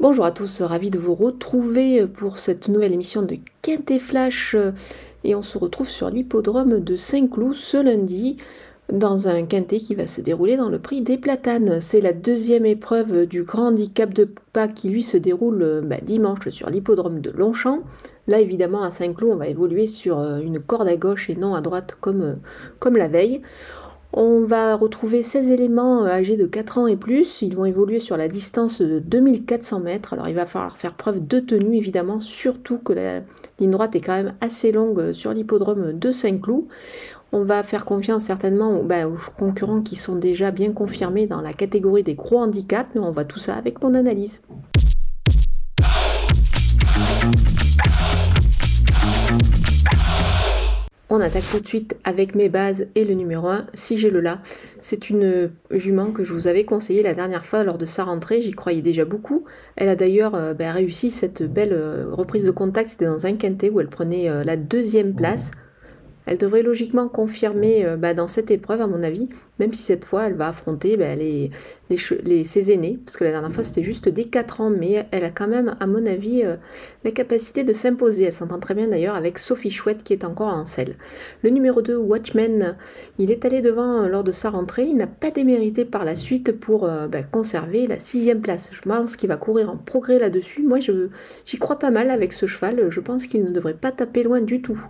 Bonjour à tous, ravi de vous retrouver pour cette nouvelle émission de Quintet Flash et on se retrouve sur l'hippodrome de Saint-Cloud ce lundi dans un quintet qui va se dérouler dans le prix des platanes. C'est la deuxième épreuve du grand handicap de pas qui lui se déroule bah, dimanche sur l'hippodrome de Longchamp. Là évidemment à Saint-Cloud on va évoluer sur euh, une corde à gauche et non à droite comme, euh, comme la veille. On va retrouver 16 éléments euh, âgés de 4 ans et plus. Ils vont évoluer sur la distance de 2400 mètres. Alors il va falloir faire preuve de tenue évidemment, surtout que la ligne droite est quand même assez longue sur l'hippodrome de Saint-Cloud. On va faire confiance certainement bah, aux, concurrents qui sont déjà bien confirmés dans la catégorie des gros handicaps, mais on voit tout ça avec mon analyse. On attaque tout de suite avec mes bases et le numéro 1, si j'ai le là. C'est une jument que je vous avais conseillée la dernière fois lors de sa rentrée, j'y croyais déjà beaucoup. Elle a d'ailleurs euh, bah, réussi cette belle euh, reprise de contact, c'était dans un quintet où elle prenait euh, la deuxième place. Elle devrait logiquement confirmer bah, dans cette épreuve, à mon avis, même si cette fois elle va affronter bah, les, ses aînés, parce que la dernière fois c'était juste des 4 ans, mais elle a quand même, à mon avis, euh, la capacité de s'imposer. Elle s'entend très bien d'ailleurs avec Sophie Chouette qui est encore en selle. Le numéro 2, Watchmen, il est allé devant euh, lors de sa rentrée, il n'a pas démérité par la suite pour euh, bah, conserver la sixième place. Je pense qu'il va courir en progrès là-dessus. Moi, j'y crois pas mal avec ce cheval, je pense qu'il ne devrait pas taper loin du tout.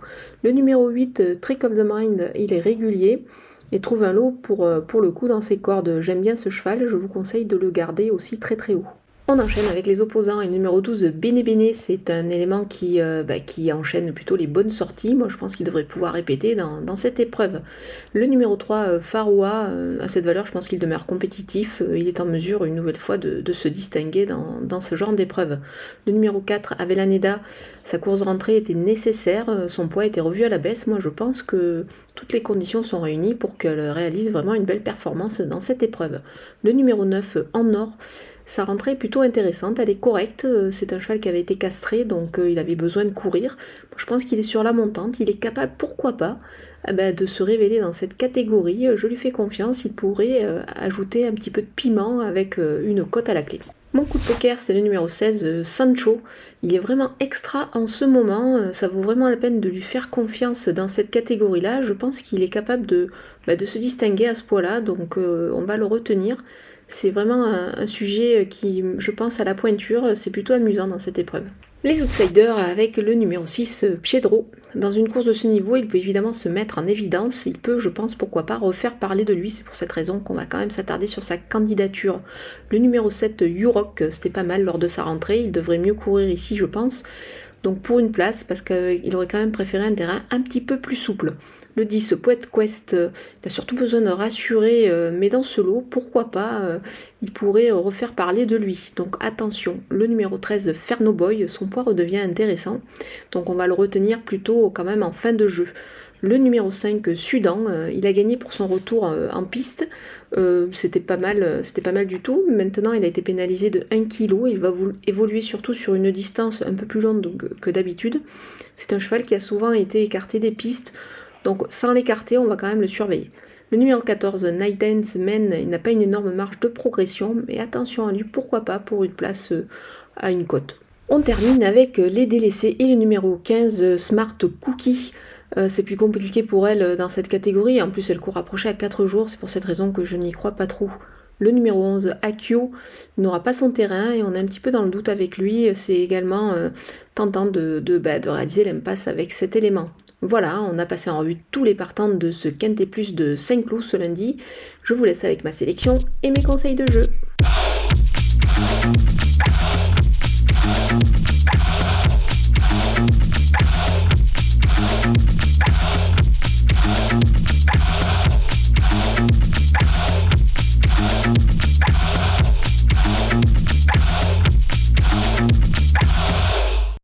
Le numéro 8, Trick of the Mind, il est régulier et trouve un lot pour, euh, pour le coup dans ses cordes. J'aime bien ce cheval, je vous conseille de le garder aussi très très haut. On enchaîne avec les opposants et numéro 12, Bene Bene, c'est un élément qui, euh, bah, qui enchaîne plutôt les bonnes sorties. Moi je pense qu'il devrait pouvoir répéter dans, cette épreuve. Le numéro 3, euh, Faroua, à cette valeur je pense qu'il demeure compétitif. il est en mesure une nouvelle fois de, se distinguer dans, ce genre d'épreuve. Le numéro 4, Avelaneda, sa course rentrée était nécessaire, son poids était revu à la baisse. Moi je pense que toutes les conditions sont réunies pour qu'elle réalise vraiment une belle performance dans cette épreuve. Le numéro 9 en or, sa rentrée est plutôt intéressante, elle est correcte, c'est un cheval qui avait été castré donc euh, il avait besoin de courir. Je pense qu'il est sur la montante, il est capable, pourquoi pas, eh ben, de se révéler dans cette catégorie. Je lui fais confiance, il pourrait euh, ajouter un petit peu de piment avec euh, une cote à la clé. Mon coup de poker, c'est le numéro 16, euh, Sancho. Il est vraiment extra en ce moment. Euh, ça vaut vraiment la peine de lui faire confiance dans cette catégorie-là. Je pense qu'il est capable de, bah, se distinguer à ce point-là. Donc euh, on va le retenir. C'est vraiment un, sujet qui, je pense, à la pointure. C'est plutôt amusant dans cette épreuve. Les outsiders avec le numéro 6, Piedro. Dans une course de ce niveau, il peut évidemment se mettre en évidence. Il peut, je pense, pourquoi pas, refaire parler de lui. C'est pour cette raison qu'on va quand même s'attarder sur sa candidature. Le numéro 7, Yurok, c'était pas mal lors de sa rentrée. Il devrait mieux courir ici, je pense donc pour une place, parce qu'il aurait quand même préféré un terrain un petit peu plus souple. Le 10, Poète Quest, euh, il a surtout besoin de rassurer, euh, mais dans ce lot, pourquoi pas, euh, il pourrait refaire parler de lui. Donc attention, le numéro 13, Fernoboy, son poids redevient intéressant, donc on va le retenir plutôt quand même en fin de jeu. Le numéro 5, Sudan, euh, il a gagné pour son retour euh, en piste. Euh, c'était pas mal, c'était pas mal du tout. Maintenant, il a été pénalisé de 1 kg. Il va évoluer surtout sur une distance un peu plus longue que d'habitude. C'est un cheval qui a souvent été écarté des pistes. Donc, sans l'écarter, on va quand même le surveiller. Le numéro 14, Night Dance Men, il n'a pas une énorme marge de progression, mais attention à lui, pourquoi pas pour une place à une côte. On termine avec les délaissés et le numéro 15, Smart Cookie. Euh, c'est plus compliqué pour elle euh, dans cette catégorie. En plus, elle court approcher à 4 jours. C'est pour cette raison que je n'y crois pas trop. Le numéro 11, Akio, n'aura pas son terrain et on est un petit peu dans le doute avec lui. C'est également euh, tentant bah, de réaliser l'impasse avec cet élément. Voilà, on a passé en revue tous les partants de ce Quintet Plus de Saint-Cloud ce lundi. Je vous laisse avec ma sélection et mes conseils de jeu.